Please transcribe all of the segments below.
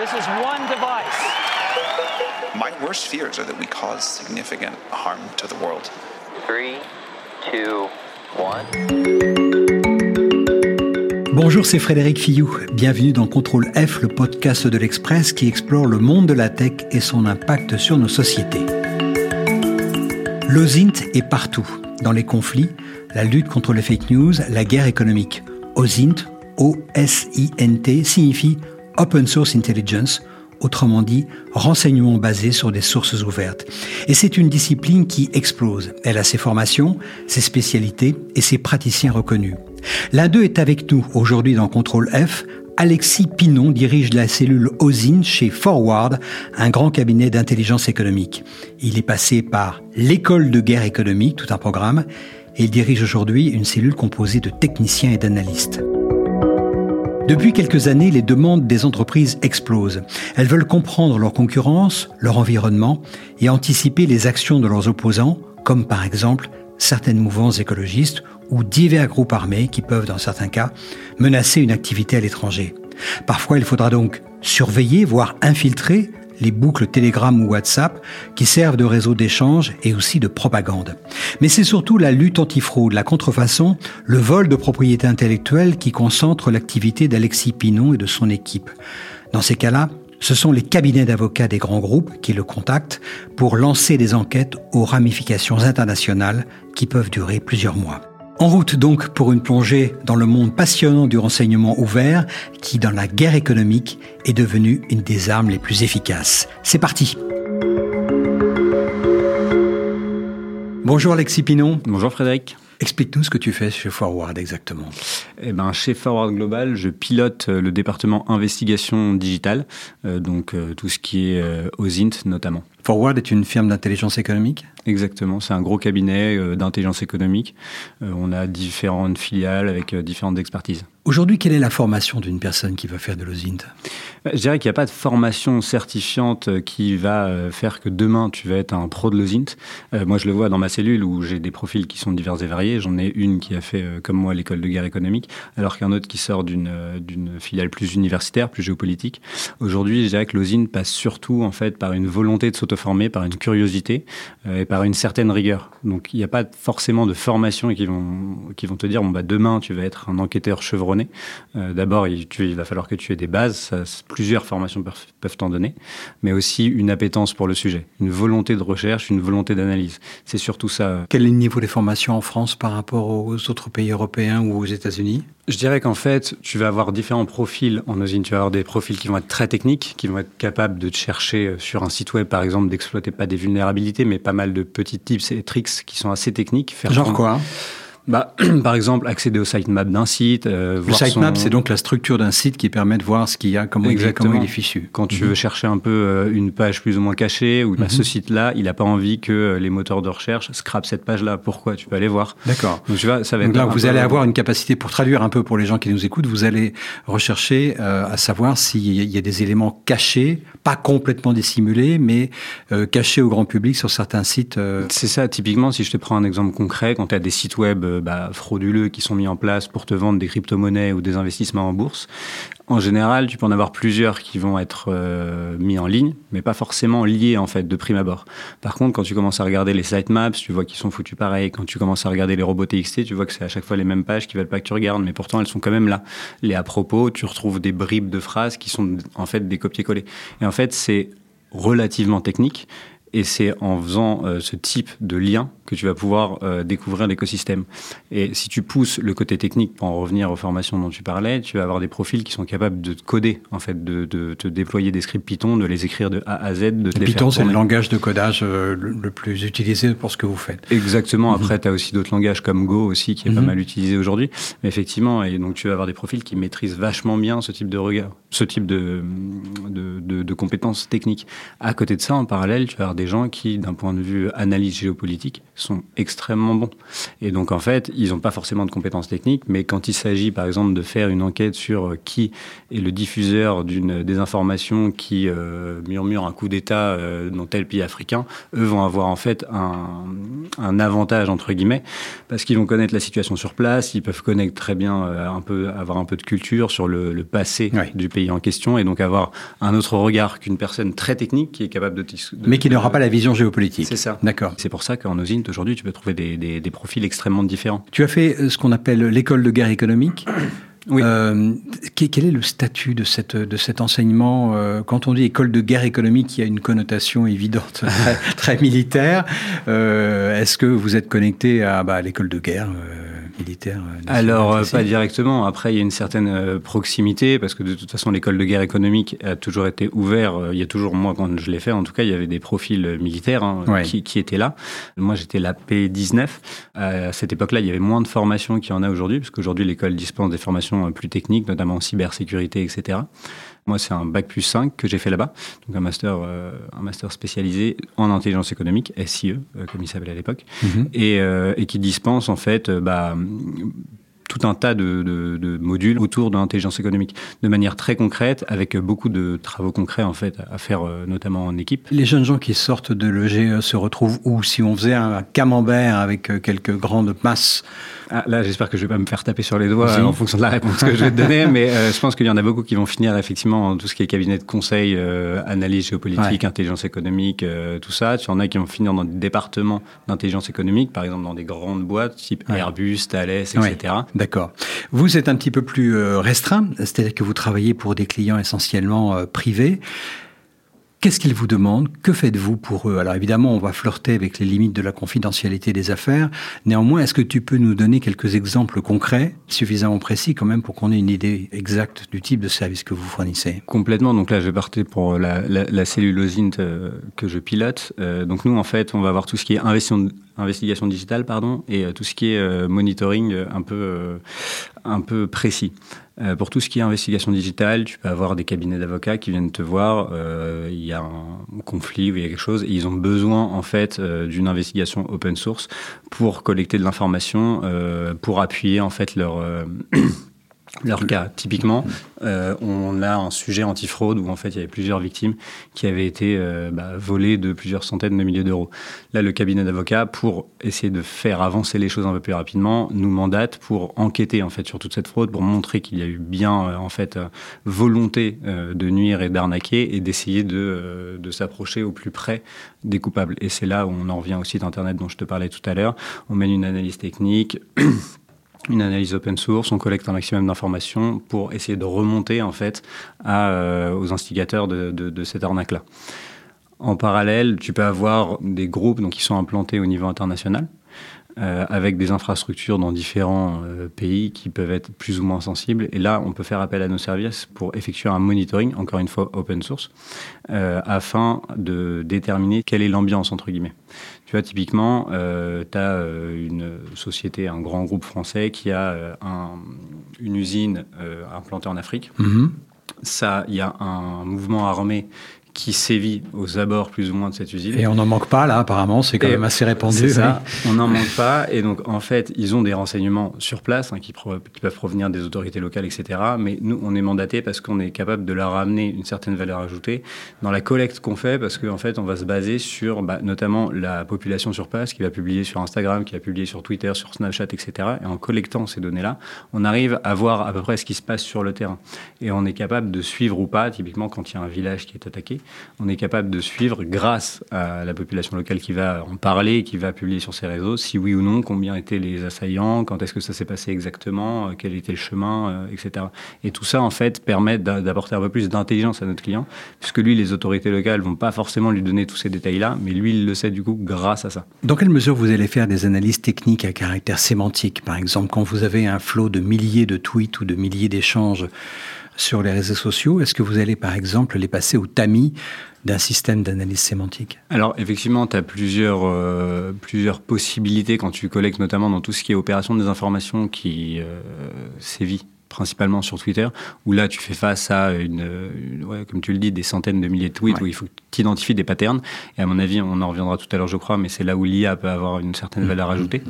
This is one device. My worst fears are that we cause significant harm to the world. Three, two, one. Bonjour, c'est Frédéric Fillou. Bienvenue dans Contrôle F, le podcast de l'Express qui explore le monde de la tech et son impact sur nos sociétés. L'OSINT est partout, dans les conflits, la lutte contre les fake news, la guerre économique. OSINT, O-S-I-N-T, signifie Open Source Intelligence, autrement dit, renseignement basé sur des sources ouvertes. Et c'est une discipline qui explose. Elle a ses formations, ses spécialités et ses praticiens reconnus. L'un d'eux est avec nous aujourd'hui dans Contrôle F. Alexis Pinon dirige la cellule OSIN chez Forward, un grand cabinet d'intelligence économique. Il est passé par l'école de guerre économique, tout un programme, et il dirige aujourd'hui une cellule composée de techniciens et d'analystes. Depuis quelques années, les demandes des entreprises explosent. Elles veulent comprendre leur concurrence, leur environnement et anticiper les actions de leurs opposants, comme par exemple certaines mouvances écologistes ou divers groupes armés qui peuvent, dans certains cas, menacer une activité à l'étranger. Parfois, il faudra donc surveiller, voire infiltrer les boucles Telegram ou WhatsApp qui servent de réseau d'échange et aussi de propagande. Mais c'est surtout la lutte antifraude, la contrefaçon, le vol de propriété intellectuelle qui concentre l'activité d'Alexis Pinon et de son équipe. Dans ces cas-là, ce sont les cabinets d'avocats des grands groupes qui le contactent pour lancer des enquêtes aux ramifications internationales qui peuvent durer plusieurs mois. En route donc pour une plongée dans le monde passionnant du renseignement ouvert qui, dans la guerre économique, est devenu une des armes les plus efficaces. C'est parti Bonjour Alexis Pinon. Bonjour Frédéric. Explique-nous ce que tu fais chez Forward exactement. Eh ben, chez Forward Global, je pilote euh, le département investigation digitale, euh, donc euh, tout ce qui est OSINT notamment. Forward est une firme d'intelligence économique Exactement, c'est un gros cabinet d'intelligence économique. on a différentes filiales avec différentes expertises. Aujourd'hui, quelle est la formation d'une personne qui va faire de l'OSINT? Je dirais qu'il n'y a pas de formation certifiante qui va faire que demain tu vas être un pro de l'OSINT. moi, je le vois dans ma cellule où j'ai des profils qui sont divers et variés. J'en ai une qui a fait, comme moi, l'école de guerre économique, alors qu'un autre qui sort d'une filiale plus universitaire, plus géopolitique. Aujourd'hui, je dirais que l'OSINT passe surtout en fait par une volonté de s'auto-former, par une curiosité et par une certaine rigueur. Donc, il n'y a pas forcément de formation qui vont, qui vont te dire, bon, bah, demain, tu vas être un enquêteur chevronné euh, d'abord, il, il, va falloir que tu aies des bases, plusieurs formations peuvent, t'en donner, mais aussi une appétence pour le sujet, une volonté de recherche, une volonté d'analyse. C'est surtout ça. Quel est le niveau des formations en France par rapport aux autres pays européens ou aux États-Unis? Je dirais qu'en fait, tu vas avoir différents profils en usine. Tu vas avoir des profils qui vont être très techniques, qui vont être capables de te chercher euh, sur un site web, par exemple, d'exploiter pas des vulnérabilités, mais pas mal de petits tips et tricks qui sont assez techniques. Genre quoi? Bah, Par exemple, accéder au sitemap d'un site. Euh, le sitemap, c'est donc la structure d'un site qui permet de voir ce qu'il y a, comment, il comment il est fichu. Quand tu veux mhm. chercher un peu euh, une page plus ou moins cachée, ou bah, ce mhm. site-là, il n'a pas envie que euh, les moteurs de recherche scrapent cette page-là. Pourquoi? Tu peux aller voir. D'accord. Donc, tu vois, ça va donc là, vous allez avoir une capacité, pour traduire un peu pour les gens qui nous écoutent, vous allez rechercher à savoir s'il y a des éléments cachés, pas complètement dissimulés, mais cachés au grand public sur certains sites. C'est ça, typiquement, si je te prends un exemple concret, quand tu as des sites web bah, frauduleux qui sont mis en place pour te vendre des crypto-monnaies ou des investissements en bourse. En général, tu peux en avoir plusieurs qui vont être euh, mis en ligne, mais pas forcément liés en fait de prime abord. Par contre, quand tu commences à regarder les sitemaps, tu vois qu'ils sont foutus pareil. Quand tu commences à regarder les robots TXT, tu vois que c'est à chaque fois les mêmes pages qui veulent pas que tu regardes, mais pourtant elles sont quand même là. Les à propos, tu retrouves des bribes de phrases qui sont en fait des copier-coller. Et en fait, c'est relativement technique, et c'est en faisant euh, ce type de lien que tu vas pouvoir euh, découvrir l'écosystème. Et si tu pousses le côté technique pour en revenir aux formations dont tu parlais, tu vas avoir des profils qui sont capables de coder, en fait, de, de te déployer des scripts Python, de les écrire de A à Z. De Python, c'est le langage de codage euh, le plus utilisé pour ce que vous faites. Exactement. Après, mhm. tu as aussi d'autres langages comme Go aussi, qui est pas mhm. mal utilisé aujourd'hui. Mais effectivement, et donc tu vas avoir des profils qui maîtrisent vachement bien ce type de regard, ce type de, de, de, de compétences techniques. À côté de ça, en parallèle, tu vas avoir des gens qui, d'un point de vue analyse géopolitique, sont extrêmement bons. Et donc, en fait, ils n'ont pas forcément de compétences techniques, mais quand il s'agit, par exemple, de faire une enquête sur qui est le diffuseur d'une désinformation qui euh, murmure un coup d'État euh, dans tel pays africain, eux vont avoir en fait un, un avantage, entre guillemets, parce qu'ils vont connaître la situation sur place, ils peuvent connaître très bien, euh, un peu, avoir un peu de culture sur le, le passé Ouais. du pays en question, et donc avoir un autre regard qu'une personne très technique qui est capable de... de- Mais qui n'aura pas la vision géopolitique. C'est ça. D'accord. C'est pour ça qu'en OSINT, aujourd'hui, tu peux trouver des, des- des profils extrêmement différents. Tu as fait euh, ce qu'on appelle l'école de guerre économique. Oui. Euh, que- quel est le statut de, cette, de cet enseignement euh, Quand on dit école de guerre économique, il y a une connotation évidente, très, très militaire. Euh, Est-ce que vous êtes connecté à, bah, à l'école de guerre militaire euh, Alors, euh, pas directement. Après, il y a une certaine euh, proximité, parce que de toute façon, l'école de guerre économique a toujours été ouverte. Il y a toujours, moi, quand je l'ai fait, en tout cas, il y avait des profils militaires hein, Ouais. qui, qui étaient là. Moi, j'étais la P19. Euh, À cette époque-là, il y avait moins de formations qu'il y en a aujourd'hui, parce qu'aujourd'hui, l'école dispense des formations plus techniques, notamment en cybersécurité, etc. Moi, c'est un bac plus 5 que j'ai fait là-bas, donc un master, euh, un master spécialisé en intelligence économique, SIE, euh, comme il s'appelait à l'époque, Mhm. et, euh, et qui dispense en fait bah, tout un tas de, de- de modules autour de l'intelligence économique, de manière très concrète, avec beaucoup de travaux concrets en fait à faire, euh, notamment en équipe. Les jeunes gens qui sortent de l'EGE se retrouvent où? Si on faisait un camembert avec euh, quelques grandes masses, Ah, là, j'espère que je vais pas me faire taper sur les doigts Si. en fonction de la réponse que je vais te donner, mais euh, je pense qu'il y en a beaucoup qui vont finir effectivement en tout ce qui est cabinet de conseil, euh, analyse géopolitique, Ouais. intelligence économique, euh, tout ça. Tu en as qui vont finir dans des départements d'intelligence économique, par exemple dans des grandes boîtes type Ouais. Airbus, Thales, etc. Ouais. D'accord. Vous êtes un petit peu plus euh, restreint, c'est-à-dire que vous travaillez pour des clients essentiellement euh, privés. Qu'est-ce qu'ils vous demandent? Que faites-vous pour eux? Alors évidemment, on va flirter avec les limites de la confidentialité des affaires. Néanmoins, est-ce que tu peux nous donner quelques exemples concrets, suffisamment précis quand même pour qu'on ait une idée exacte du type de service que vous fournissez? Complètement. Donc là, je vais partir pour la, la, la cellulosine euh, que je pilote. Donc nous, en fait, on va avoir tout ce qui est investigation, investigation digitale, pardon, et euh, tout ce qui est euh, monitoring euh, un peu, un peu précis. Pour tout ce qui est investigation digitale, tu peux avoir des cabinets d'avocats qui viennent te voir. Il y a un conflit ou il y a quelque chose, et ils ont besoin en fait d'une investigation open source pour collecter de l'information, pour appuyer en fait leur leur cas. Typiquement, euh, on a un sujet antifraude où en fait il y avait plusieurs victimes qui avaient été euh, bah, volées de plusieurs centaines de milliers d'euros. Là, le cabinet d'avocats, pour essayer de faire avancer les choses un peu plus rapidement, nous mandate pour enquêter en fait sur toute cette fraude, pour montrer qu'il y a eu bien euh, en fait volonté de nuire et d'arnaquer et d'essayer de, de s'approcher au plus près des coupables. Et c'est là où on en revient au site internet dont je te parlais tout à l'heure. On mène une analyse technique. une analyse open source, on collecte un maximum d'informations pour essayer de remonter en fait euh, aux instigateurs de, cette arnaque-là. En parallèle, tu peux avoir des groupes qui sont implantés au niveau international, euh, avec des infrastructures dans différents euh, pays qui peuvent être plus ou moins sensibles. Et là, on peut faire appel à nos services pour effectuer un monitoring, encore une fois open source, afin de déterminer quelle est l'ambiance, entre guillemets. Tu vois, typiquement, euh, tu as euh, une société, un grand groupe français qui a euh, un, une usine implantée en Afrique. Mhm. Ça, il y a un mouvement armé qui sévit aux abords plus ou moins de cette usine. Et on n'en manque pas là, apparemment, c'est quand Et même assez répandu. Ça, oui. on n'en manque pas. Et donc, en fait, ils ont des renseignements sur place hein, qui peuvent provenir des autorités locales, etc. Mais nous, on est mandaté parce qu'on est capable de leur amener une certaine valeur ajoutée dans la collecte qu'on fait, parce qu'en fait, on va se baser sur bah, notamment la population sur place qui va publier sur Instagram, qui va publier sur Twitter, sur Snapchat, etc. Et en collectant ces données-là, on arrive à voir à peu près ce qui se passe sur le terrain. Et on est capable de suivre ou pas, typiquement quand il y a un village qui est attaqué, on est capable de suivre grâce à la population locale qui va en parler, qui va publier sur ses réseaux, si oui ou non, combien étaient les assaillants, quand est-ce que ça s'est passé exactement, euh, quel était le chemin, euh, etc. Et tout ça, en fait, permet d'a- d'apporter un peu plus d'intelligence à notre client, puisque lui, les autorités locales vont pas forcément lui donner tous ces détails-là, mais lui, il le sait du coup grâce à ça. Dans quelle mesure vous allez faire des analyses techniques à caractère sémantique Par exemple, quand vous avez un flot de milliers de tweets ou de milliers d'échanges sur les réseaux sociaux, est-ce que vous allez par exemple les passer au tamis d'un système d'analyse sémantique? Alors effectivement, tu as plusieurs, euh, plusieurs possibilités quand tu collectes notamment dans tout ce qui est opération des informations qui euh, sévit principalement sur Twitter, où là tu fais face à une, une- ouais, comme tu le dis, des centaines de milliers de tweets Ouais. où il faut que identifies des patterns. Et à mon avis, on en reviendra tout à l'heure, je crois, mais c'est là où l'IA peut avoir une certaine valeur ajoutée.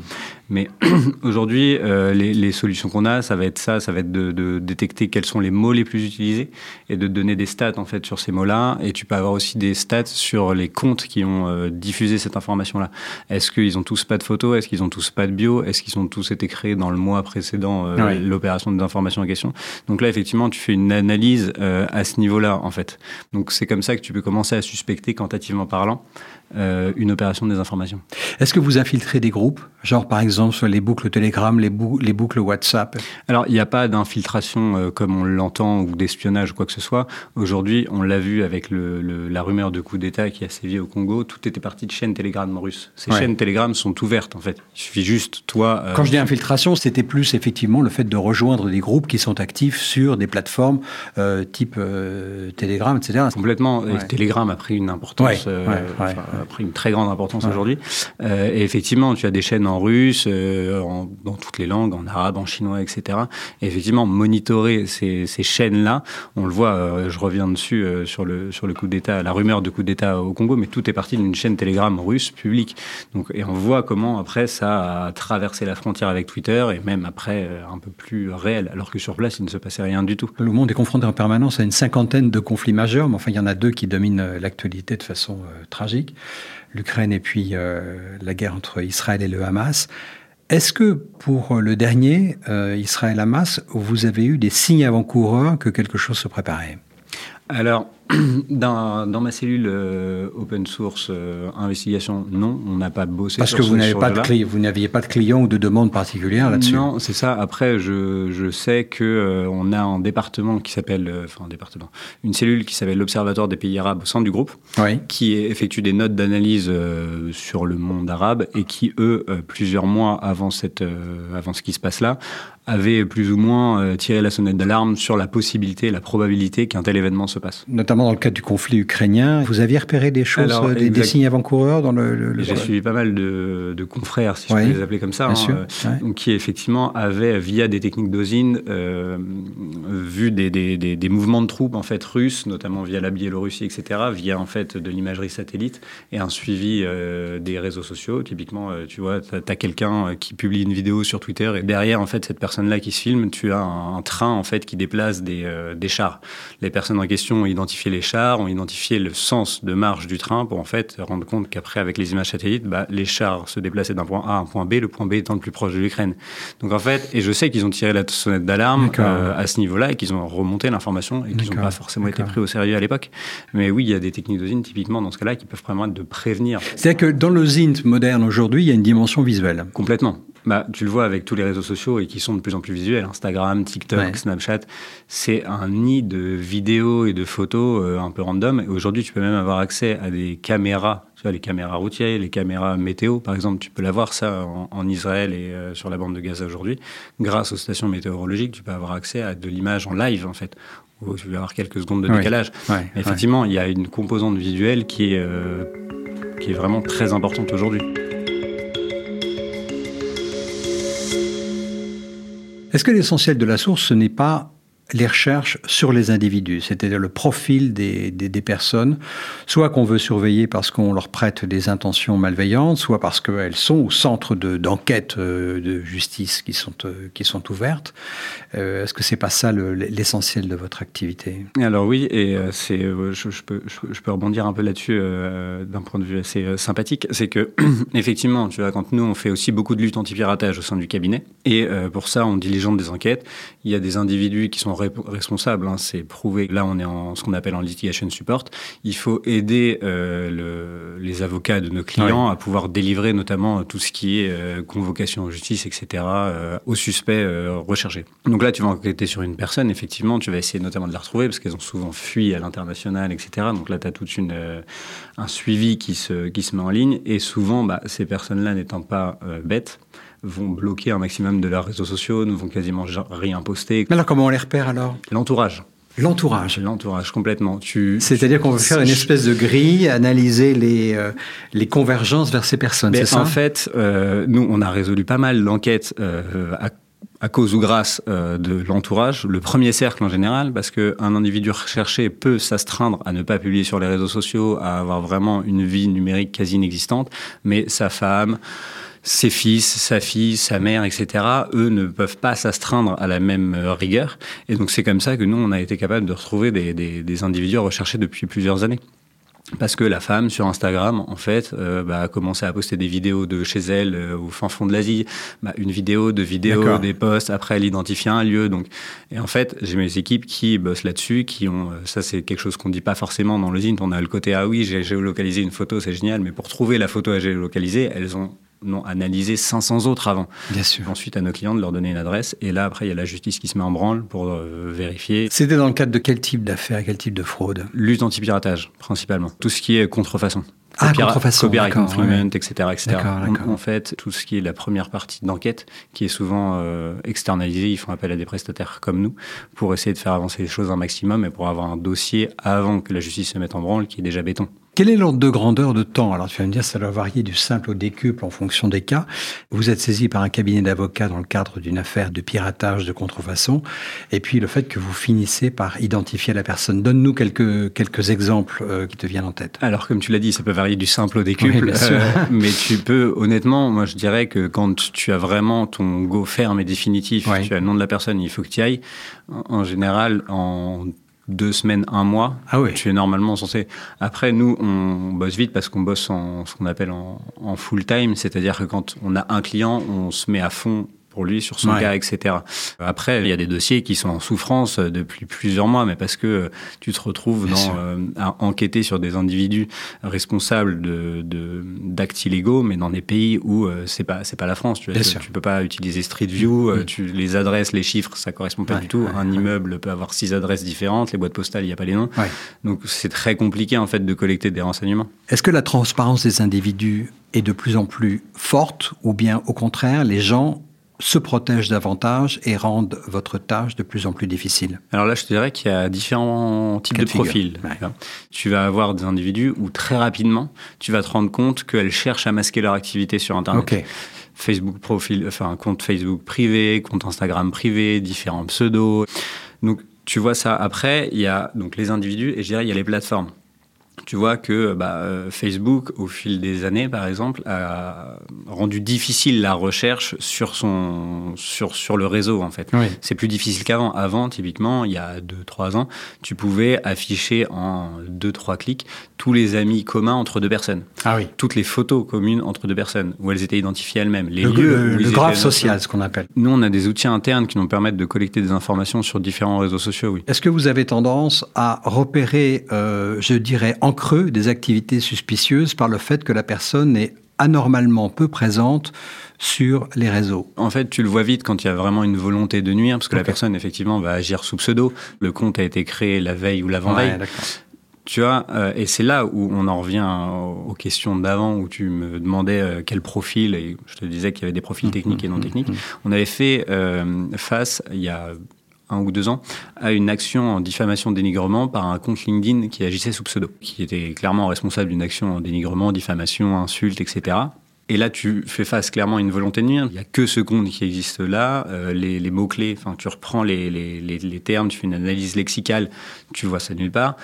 Mais aujourd'hui, euh, les, les, solutions qu'on a, ça va être ça, ça va être de, de, détecter quels sont les mots les plus utilisés et de donner des stats en fait sur ces mots-là. Et tu peux avoir aussi des stats sur les comptes qui ont euh, diffusé cette information-là. Est-ce qu'ils ont tous pas de photos? Est-ce qu'ils ont tous pas de bio? Est-ce qu'ils ont tous été créés dans le mois précédent euh, l'opération des informations en question? Donc là, effectivement, tu fais une analyse euh, à ce niveau-là en fait. Donc c'est comme ça que tu peux commencer à suspecter quantitativement parlant euh, une opération de désinformation. Est-ce que vous infiltrez des groupes, genre par exemple sur les boucles Telegram, les, les boucles WhatsApp? Alors il n'y a pas d'infiltration euh, comme on l'entend ou d'espionnage ou quoi que ce soit. Aujourd'hui, on l'a vu avec le, la rumeur de coup d'État qui a sévi au Congo, tout était parti de chaînes Telegram russes. Ces chaînes Telegram sont ouvertes en fait. Il suffit juste, toi... Euh, Quand je dis infiltration, c'était plus effectivement le fait de rejoindre des groupes qui sont actifs sur des plateformes type Telegram, etc. Complètement. Et Telegram a pris une importance a pris une très grande importance aujourd'hui. Euh, et effectivement, tu as des chaînes en russe, euh, en, dans toutes les langues, en arabe, en chinois, etc. Et effectivement, monitorer ces, ces chaînes-là, on le voit, euh, je reviens dessus euh, sur, le, sur le coup d'État, la rumeur de coup d'État au Congo, mais tout est parti d'une chaîne Telegram russe publique. Donc, et on voit comment après ça a traversé la frontière avec Twitter et même après un peu plus réel, alors que sur place, il ne se passait rien du tout. Le monde est confronté en permanence à une cinquantaine de conflits majeurs, mais enfin, il y en a deux qui dominent l'actualité de façon tragique l'Ukraine et puis euh, la guerre entre Israël et le Hamas. Est-ce que pour le dernier, euh, Israël-Hamas, vous avez eu des signes avant-coureurs que quelque chose se préparait? Alors, dans, dans, ma cellule euh, open source euh, investigation, non, on n'a pas bossé Parce que vous n'avez pas de vous n'aviez pas de clients ou de demandes particulières là-dessus? Non, c'est ça. Après, je, je sais que euh, on a un département qui s'appelle, enfin un département, une cellule qui s'appelle l'Observatoire des pays arabes au sein du groupe, oui. qui effectue des notes d'analyse sur le monde arabe et qui eux, plusieurs mois avant cette, avant ce qui se passe là, avaient plus ou moins tiré la sonnette d'alarme sur la possibilité, la probabilité qu'un tel événement se passe. Notamment dans le cadre du conflit ukrainien. Vous aviez repéré des choses, euh, des, signes avant-coureurs dans le. J'ai suivi pas mal de, de confrères, si je peux les appeler comme ça, hein, euh, qui effectivement avaient, via des techniques d'osine, euh, vu des, des, des, mouvements de troupes en fait russes, notamment via la Biélorussie, etc., via en fait de l'imagerie satellite et un suivi des réseaux sociaux. Typiquement, tu vois, tu as, quelqu'un qui publie une vidéo sur Twitter et derrière en fait cette personne-là qui se filme, tu as un, train en fait qui déplace des, des chars. Les personnes en question ont identifié les chars, ont identifié le sens de marche du train pour en fait rendre compte qu'après, avec les images satellites, bah, les chars se déplaçaient d'un point A à un point B, le point B étant le plus proche de l'Ukraine. Donc en fait, et je sais qu'ils ont tiré la sonnette d'alarme euh, à ce niveau-là et qu'ils ont remonté l'information et qu'ils n'ont pas forcément été pris au sérieux à l'époque. Mais oui, il y a des techniques d'osine typiquement dans ce cas-là qui peuvent permettre de prévenir. C'est-à-dire que dans le ZINT moderne aujourd'hui, il y a une dimension visuelle. Complètement. Bah, tu le vois avec tous les réseaux sociaux et qui sont de plus en plus visuels, Instagram, TikTok, Snapchat, c'est un nid de vidéos et de photos euh, un peu random. Et aujourd'hui, tu peux même avoir accès à des caméras, tu vois, les caméras routières, les caméras météo, par exemple, tu peux l'avoir ça en, Israël et euh, sur la bande de Gaza aujourd'hui. Grâce aux stations météorologiques, tu peux avoir accès à de l'image en live, en fait. Où tu peux avoir quelques secondes de décalage. effectivement, il y a une composante visuelle qui est, euh, qui est vraiment très importante aujourd'hui. Est-ce que l'essentiel de la source, ce n'est pas les recherches sur les individus, c'est-à-dire le profil des, des, personnes, soit qu'on veut surveiller parce qu'on leur prête des intentions malveillantes, soit parce qu'elles sont au centre d'enquêtes de, euh, de, justice qui sont, euh, qui sont ouvertes. Euh, Est-ce que c'est pas ça l'essentiel de votre activité? Alors oui, et je, peux, je, peux rebondir un peu là-dessus d'un point de vue assez sympathique, c'est que effectivement, tu vois, quand nous on fait aussi beaucoup de lutte anti-piratage au sein du cabinet, et pour ça on diligente des enquêtes, il y a des individus qui sont responsable. Hein, c'est prouvé. Là, on est en ce qu'on appelle en litigation support. Il faut aider euh, le, les avocats de nos clients à pouvoir délivrer notamment tout ce qui est euh, convocation en justice, etc., euh, aux suspects euh, recherchés. Donc là, tu vas enquêter sur une personne. Effectivement, tu vas essayer notamment de la retrouver parce qu'elles ont souvent fui à l'international, etc. Donc là, tu as tout euh, un suivi qui se, qui se met en ligne. Et souvent, bah, ces personnes-là n'étant pas bêtes, vont bloquer un maximum de leurs réseaux sociaux, ne vont quasiment rien poster. Mais alors comment on les repère alors? L'entourage. L'entourage. L'entourage, complètement. Tu, C'est-à-dire qu'on veut faire une espèce de grille, analyser les, euh, les convergences vers ces personnes, c'est ça? En fait, euh, nous, on a résolu pas mal d'enquêtes euh, à à cause ou grâce euh, de l'entourage, le premier cercle en général, parce qu'un individu recherché peut s'astreindre à ne pas publier sur les réseaux sociaux, à avoir vraiment une vie numérique quasi inexistante, mais sa femme, ses fils, sa fille, sa mère, etc., eux ne peuvent pas s'astreindre à la même euh, rigueur. Et donc c'est comme ça que nous, on a été capable de retrouver des, des, des individus recherchés depuis plusieurs années. Parce que la femme sur Instagram, en fait, euh, bah, a commencé à poster des vidéos de chez elle euh, au fin fond de l'Asie, bah, une vidéo, deux vidéos, des posts. Après, elle identifie un lieu. Donc, et en fait, j'ai mes équipes qui bossent là-dessus, qui ont, ça c'est quelque chose qu'on dit pas forcément dans le zine. On a le côté ah oui, j'ai géolocalisé une photo, c'est génial, mais pour trouver la photo à géolocaliser, elles ont non analysé 500 autres avant. Bien sûr. Ensuite, à nos clients de leur donner une adresse. Et là, après, il y a la justice qui se met en branle pour euh, vérifier. C'était dans le cadre de quel type d'affaires, quel type de fraude? Lutte anti-piratage, principalement. Tout ce qui est contrefaçon. Ah, contrefaçon, copyright infringement, ouais. etc. etc. En, en, fait, tout ce qui est la première partie d'enquête, qui est souvent euh, externalisée, ils font appel à des prestataires comme nous pour essayer de faire avancer les choses un maximum et pour avoir un dossier avant que la justice se mette en branle qui est déjà béton. Quel est l'ordre de grandeur de temps? Alors, tu vas me dire, ça doit varier du simple au décuple en fonction des cas. Vous êtes saisi par un cabinet d'avocats dans le cadre d'une affaire de piratage, de contrefaçon, et puis le fait que vous finissez par identifier la personne. Donne-nous quelques, quelques exemples euh, qui te viennent en tête. Alors, comme tu l'as dit, ça peut varier du simple au décuple, oui, euh, mais tu peux, honnêtement, moi je dirais que quand tu as vraiment ton go ferme et définitif, oui. tu as le nom de la personne, il faut que tu y ailles, en général, en deux semaines, un mois, ah oui. tu es normalement censé. Après, nous, on bosse vite parce qu'on bosse en ce qu'on appelle en, en full time, c'est-à-dire que quand on a un client, on se met à fond pour lui sur son ouais. cas, etc. Après, il y a des dossiers qui sont en souffrance depuis plusieurs mois, mais parce que tu te retrouves dans, euh, à enquêter sur des individus responsables de, d'actes illégaux, mais dans des pays où euh, c'est pas c'est pas la France. Tu, vois, tu, tu, peux pas utiliser Street View, mmh. tu, les adresses, les chiffres, ça correspond pas ouais, du tout. Ouais, Un immeuble peut avoir six adresses différentes, les boîtes postales, il n'y a pas les noms. Donc c'est très compliqué en fait de collecter des renseignements. Est-ce que la transparence des individus est de plus en plus forte, ou bien au contraire, les gens se protègent davantage et rendent votre tâche de plus en plus difficile Alors là, je te dirais qu'il y a différents types de profils. Ouais. Tu vas avoir des individus où très rapidement, tu vas te rendre compte qu'elles cherchent à masquer leur activité sur Internet. Okay. Facebook profil, enfin compte Facebook privé, compte Instagram privé, différents pseudos. Donc tu vois ça. Après, il y a donc les individus et je dirais il y a les plateformes tu vois que bah, Facebook, au fil des années, par exemple, a rendu difficile la recherche sur, son, sur, sur le réseau, en fait. Oui. C'est plus difficile qu'avant. Avant, typiquement, il y a 2-3 ans, tu pouvais afficher en 2-3 clics tous les amis communs entre deux personnes. Ah oui. Toutes les photos communes entre deux personnes, où elles étaient identifiées elles-mêmes. Les le, lieux le, le graphe social, ce qu'on appelle. Nous, on a des outils internes qui nous permettent de collecter des informations sur différents réseaux sociaux, oui. Est-ce que vous avez tendance à repérer, euh, je dirais, en creux des activités suspicieuses par le fait que la personne est anormalement peu présente sur les réseaux. En fait, tu le vois vite quand il y a vraiment une volonté de nuire, parce que okay. la personne, effectivement, va agir sous pseudo. Le compte a été créé la veille ou l'avant-veille. Ouais, tu vois, euh, et c'est là où on en revient aux questions d'avant, où tu me demandais euh, quel profil, et je te disais qu'il y avait des profils techniques et non techniques. On avait fait euh, face, il y a un ou deux ans, à une action en diffamation dénigrement par un compte LinkedIn qui agissait sous pseudo, qui était clairement responsable d'une action en dénigrement, diffamation, insulte, etc. Et là, tu fais face clairement à une volonté de nuire. Il n'y a que ce compte qui existe là. Euh, les, mots-clés, tu reprends les, les, termes, tu fais une analyse lexicale, tu vois ça nulle part.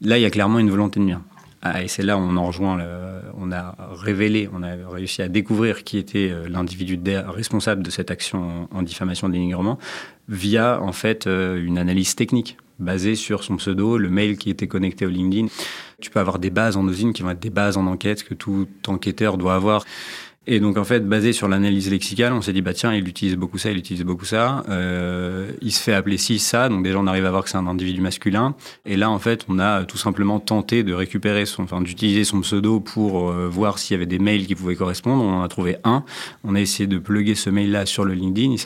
Là, il y a clairement une volonté de nuire. Ah, et c'est là on en rejoint, le, on a révélé, on a réussi à découvrir qui était l'individu responsable de cette action en diffamation dénigrement via en fait une analyse technique basée sur son pseudo, le mail qui était connecté au LinkedIn. Tu peux avoir des bases en usine qui vont être des bases en enquête que tout enquêteur doit avoir. Et donc en fait, basé sur l'analyse lexicale, on s'est dit bah tiens, il utilise beaucoup ça, il utilise beaucoup ça. Euh, il se fait appeler ci ça, donc déjà on arrive à voir que c'est un individu masculin. Et là en fait, on a tout simplement tenté de récupérer son, enfin d'utiliser son pseudo pour euh, voir s'il y avait des mails qui pouvaient correspondre. On en a trouvé un. On a essayé de plugger ce mail-là sur le LinkedIn.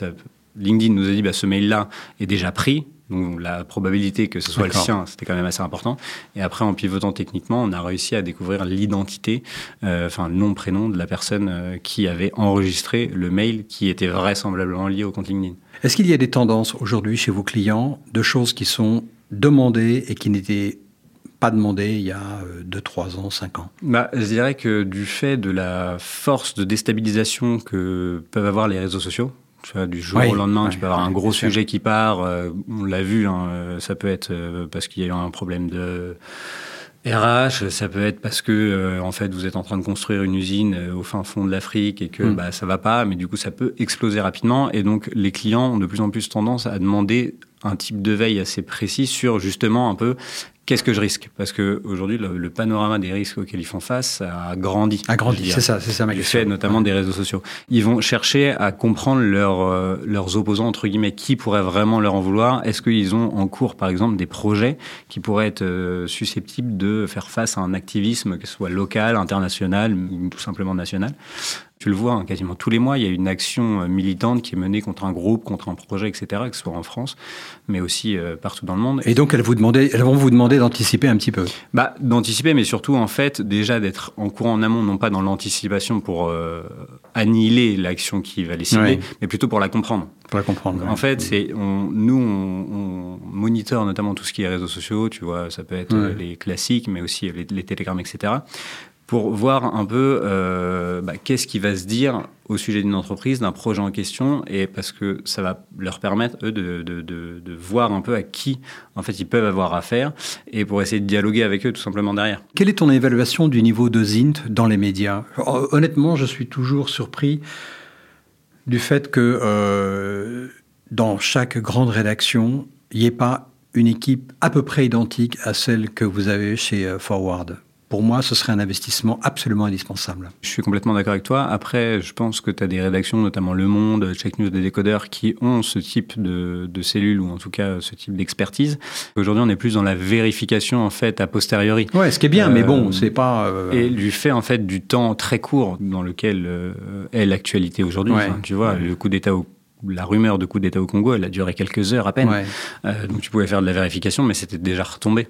LinkedIn nous a dit bah ce mail-là est déjà pris. Donc la probabilité que ce soit le sien, c'était quand même assez important. Et après, en pivotant techniquement, on a réussi à découvrir l'identité, euh, enfin le nom, prénom de la personne euh, qui avait enregistré le mail qui était vraisemblablement lié au compte LinkedIn. Est-ce qu'il y a des tendances aujourd'hui chez vos clients de choses qui sont demandées et qui n'étaient pas demandées il y a 2, 3 ans, 5 ans? Bah, Je dirais que du fait de la force de déstabilisation que peuvent avoir les réseaux sociaux, Tu vois, du jour Ouais, au lendemain, ouais, tu peux avoir un gros sûr. sujet qui part. euh, on l'a vu, hein, euh, ça peut être euh, parce qu'il y a eu un problème de RH, ça peut être parce que euh, en fait vous êtes en train de construire une usine euh, au fin fond de l'Afrique et que Mm. bah, ça va pas, mais du coup ça peut exploser rapidement et donc les clients ont de plus en plus tendance à demander un type de veille assez précis sur justement un peu qu'est-ce que je risque parce que aujourd'hui le, le panorama des risques auxquels ils font face a grandi. Agrandi, dirais c'est ça, c'est ça ma du question. fait notamment des réseaux sociaux. Ils vont chercher à comprendre leurs euh, leurs opposants entre guillemets qui pourrait vraiment leur en vouloir. Est-ce qu'ils ont en cours par exemple des projets qui pourraient être euh, susceptibles de faire face à un activisme que ce soit local, international ou tout simplement national? Tu le vois, hein, quasiment tous les mois, il y a une action euh, militante qui est menée contre un groupe, contre un projet, etc., que ce soit en France, mais aussi euh, partout dans le monde. Et donc, elles, vous demandaient, elles vont vous demander d'anticiper un petit peu? Bah, d'anticiper, mais surtout en fait déjà d'être en courant en amont, non pas dans l'anticipation pour euh, annihiler l'action qui va les cibler, Ouais. mais plutôt pour la comprendre. Pour la comprendre. En fait, c'est on, nous on, on monitore notamment tout ce qui est réseaux sociaux, tu vois, ça peut être Ouais. euh, les classiques, mais aussi les, les télégrammes, etc. Pour voir un peu euh, bah, qu'est-ce qui va se dire au sujet d'une entreprise, d'un projet en question, et parce que ça va leur permettre eux de, voir un peu à qui en fait ils peuvent avoir affaire, et pour essayer de dialoguer avec eux tout simplement derrière. Quelle est ton évaluation du niveau de Zint dans les médias? Hon- Honnêtement, je suis toujours surpris du fait que euh, dans chaque grande rédaction, il n'y ait pas une équipe à peu près identique à celle que vous avez chez euh, Forward. Pour moi, ce serait un investissement absolument indispensable. Je suis complètement d'accord avec toi. Après, je pense que tu as des rédactions, notamment Le Monde, Check News, des décodeurs, qui ont ce type de, de cellules ou en tout cas ce type d'expertise. Aujourd'hui, on est plus dans la vérification en fait a posteriori. Ouais, ce qui est bien, mais Euh, bon, c'est pas. euh, Et du fait en fait du temps très court dans lequel euh, est l'actualité aujourd'hui. Ouais. Enfin, tu vois, Ouais. le coup d'État au la rumeur de coup d'État au Congo, elle a duré quelques heures à peine. ouais. Euh, donc tu pouvais faire de la vérification, mais c'était déjà retombé.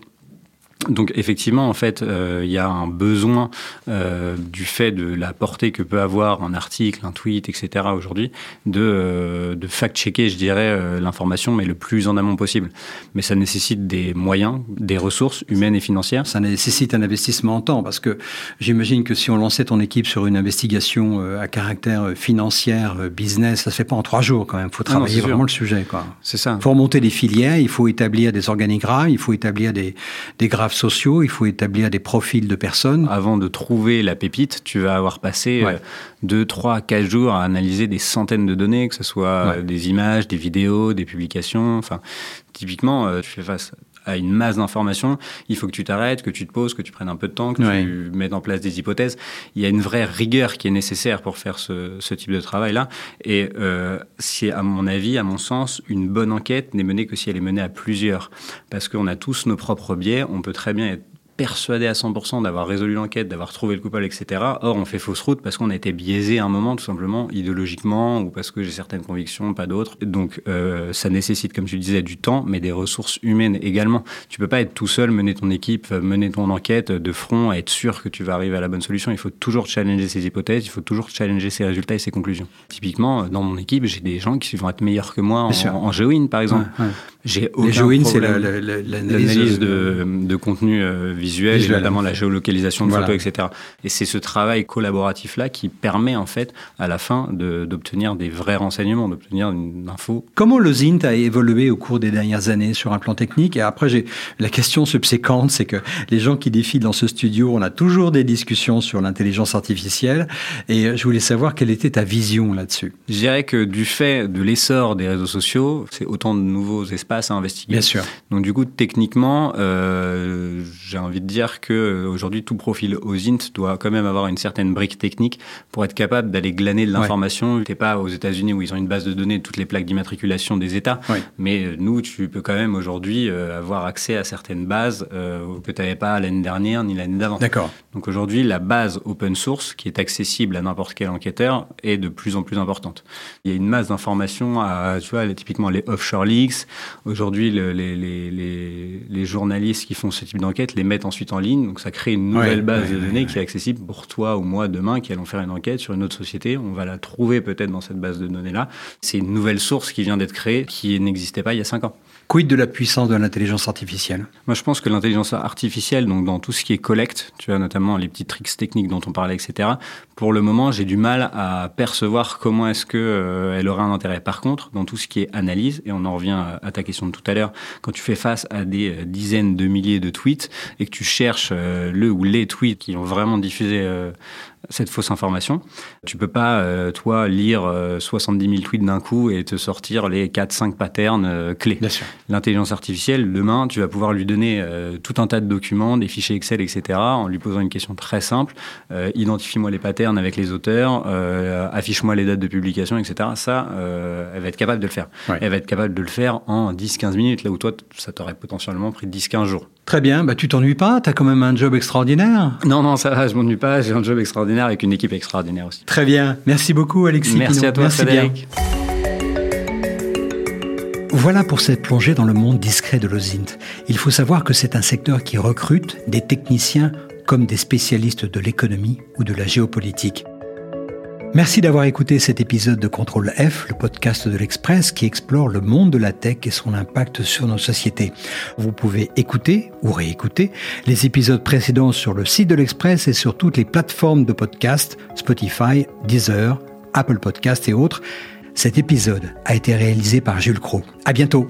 Donc effectivement, en fait, euh, il y a un besoin euh, du fait de la portée que peut avoir un article, un tweet, etc. aujourd'hui, de, euh, de fact-checker, je dirais, l'information, mais le plus en amont possible. Mais ça nécessite des moyens, des ressources humaines et financières. Ça nécessite un investissement en temps parce que j'imagine que si on lançait ton équipe sur une investigation à caractère financière, business, ça se fait pas en trois jours quand même. Il faut Ah non, travailler sûr. vraiment le sujet. C'est ça. Il faut remonter des filières, il faut établir des organigrammes, il faut établir des, des graphes sociaux, il faut établir des profils de personnes. Avant de trouver la pépite, tu vas avoir passé Ouais. euh, deux, trois, quatre jours à analyser des centaines de données, que ce soit euh, Ouais. des images, des vidéos, des publications. Enfin, typiquement, euh, tu fais face à une masse d'informations. Il faut que tu t'arrêtes, que tu te poses, que tu prennes un peu de temps, que Ouais. tu mettes en place des hypothèses. Il y a une vraie rigueur qui est nécessaire pour faire ce, ce type de travail-là. Et euh, c'est, à mon avis, à mon sens, une bonne enquête n'est menée que si elle est menée à plusieurs. Parce qu'on a tous nos propres biais. On peut très bien être persuadé à 100% d'avoir résolu l'enquête, d'avoir trouvé le coupable, etc. Or, on fait fausse route parce qu'on a été biaisé à un moment, tout simplement, idéologiquement, ou parce que j'ai certaines convictions, pas d'autres. Donc, euh, ça nécessite, comme tu disais, du temps, mais des ressources humaines également. Tu peux pas être tout seul, mener ton équipe, euh, mener ton enquête de front, être sûr que tu vas arriver à la bonne solution. Il faut toujours challenger ses hypothèses, il faut toujours challenger ses résultats et ses conclusions. Typiquement, euh, dans mon équipe, j'ai des gens qui vont être meilleurs que moi en, en géoïne, par exemple. Ouais, ouais. J'ai aucun Les joins, c'est la- la- L'analyse de, de contenu euh, visuel, Visuel. et notamment la géolocalisation de Voilà. photos, etc. Et c'est ce travail collaboratif-là qui permet, en fait, à la fin, de- d'obtenir des vrais renseignements, d'obtenir une info. Comment le ZINT a évolué au cours des dernières années sur un plan technique? Et après, j'ai la question subséquente, c'est que les gens qui défilent dans ce studio, on a toujours des discussions sur l'intelligence artificielle. Et je voulais savoir quelle était ta vision là-dessus. Je dirais que du fait de l'essor des réseaux sociaux, c'est autant de nouveaux espaces à investiguer. Bien sûr. Donc du coup, techniquement, euh, j'ai envie de dire que euh, aujourd'hui, tout profil OSINT doit quand même avoir une certaine brique technique pour être capable d'aller glaner de l'information. T'es pas aux États-Unis où ils ont une base de données de toutes les plaques d'immatriculation des États, Ouais. mais euh, nous, tu peux quand même aujourd'hui euh, avoir accès à certaines bases que tu n'avais pas l'année dernière ni l'année d'avant. D'accord. Donc aujourd'hui, la base open source qui est accessible à n'importe quel enquêteur est de plus en plus importante. Il y a une masse d'informations, à, tu vois, typiquement les offshore leaks. Aujourd'hui, le- les, les, les, les journalistes qui font ce type d'enquête les mettent ensuite en ligne. Donc ça crée une nouvelle Ouais, base ouais, de données ouais. qui est accessible pour toi ou moi demain qui allons faire une enquête sur une autre société. On va la trouver peut-être dans cette base de données-là. C'est une nouvelle source qui vient d'être créée qui n'existait pas il y a cinq ans. Quid de la puissance de l'intelligence artificielle? Moi, je pense que l'intelligence artificielle, donc dans tout ce qui est collecte, tu vois, notamment les petits tricks techniques dont on parlait, etc., pour le moment, j'ai du mal à percevoir comment est-ce qu'elle euh, elle aurait un intérêt. Par contre, dans tout ce qui est analyse, et on en revient à ta question de tout à l'heure, quand tu fais face à des euh, dizaines de milliers de tweets et que tu cherches euh, le ou les tweets qui ont vraiment diffusé cette fausse information. Tu peux pas, euh, toi, lire 70 euh, 000 tweets d'un coup et te sortir les 4-5 patterns euh, clés. L'intelligence artificielle, demain, tu vas pouvoir lui donner tout un tas de documents, des fichiers Excel, etc., en lui posant une question très simple. Identifie-moi les patterns avec les auteurs, affiche-moi les dates de publication, etc. Ça, elle va être capable de le faire. Elle va être capable de le faire en 10-15 minutes, là où toi, ça t'aurait potentiellement pris 10-15 jours. Très bien, bah, tu t'ennuies pas, tu as quand même un job extraordinaire. Non, non, ça va, je m'ennuie pas, j'ai un job extraordinaire avec une équipe extraordinaire aussi. Très bien, merci beaucoup Alexis. Merci à toi Merci Frédéric. Voilà pour cette plongée dans le monde discret de l'OSINT. Il faut savoir que c'est un secteur qui recrute des techniciens comme des spécialistes de l'économie ou de la géopolitique. Merci d'avoir écouté cet épisode de Contrôle F, le podcast de l'Express qui explore le monde de la tech et son impact sur nos sociétés. Vous pouvez écouter ou réécouter les épisodes précédents sur le site de l'Express et sur toutes les plateformes de podcast, Spotify, Deezer, Apple Podcast et autres. Cet épisode a été réalisé par Jules Cro. À bientôt.